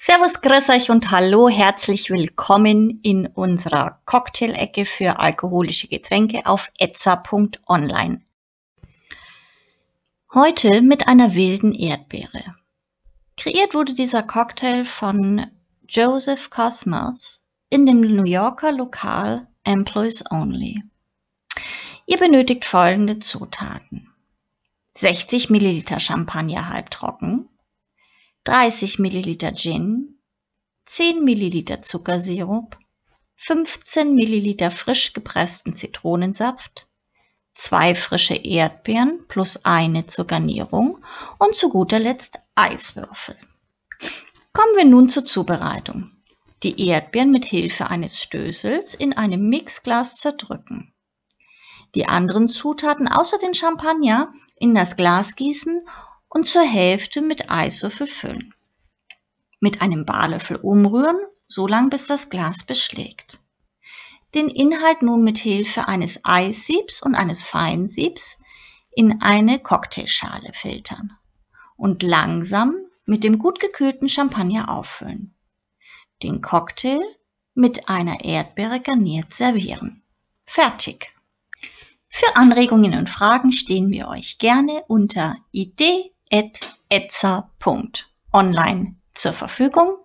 Servus, grüß euch und hallo, herzlich willkommen in unserer Cocktail-Ecke für alkoholische Getränke auf etza.online. Heute mit einer wilden Erdbeere. Kreiert wurde dieser Cocktail von Joseph Cosmos in dem New Yorker Lokal Employees Only. Ihr benötigt folgende Zutaten. 60 Milliliter Champagner halbtrocken, 30 Milliliter Gin, 10 Milliliter Zuckersirup, 15 Milliliter frisch gepressten Zitronensaft, zwei frische Erdbeeren plus eine zur Garnierung und zu guter Letzt Eiswürfel. Kommen wir nun zur Zubereitung. Die Erdbeeren mit Hilfe eines Stößels in einem Mixglas zerdrücken. Die anderen Zutaten außer den Champagner in das Glas gießen und zur Hälfte mit Eiswürfel füllen. Mit einem Barlöffel umrühren, so lang bis das Glas beschlägt. Den Inhalt nun mit Hilfe eines Eissiebs und eines Feinsiebs in eine Cocktailschale filtern und langsam mit dem gut gekühlten Champagner auffüllen. Den Cocktail mit einer Erdbeere garniert servieren. Fertig! Für Anregungen und Fragen stehen wir euch gerne unter idee.etza.online zur Verfügung,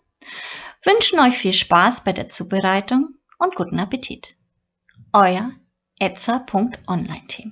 wünschen euch viel Spaß bei der Zubereitung und guten Appetit. Euer etza.online-Team.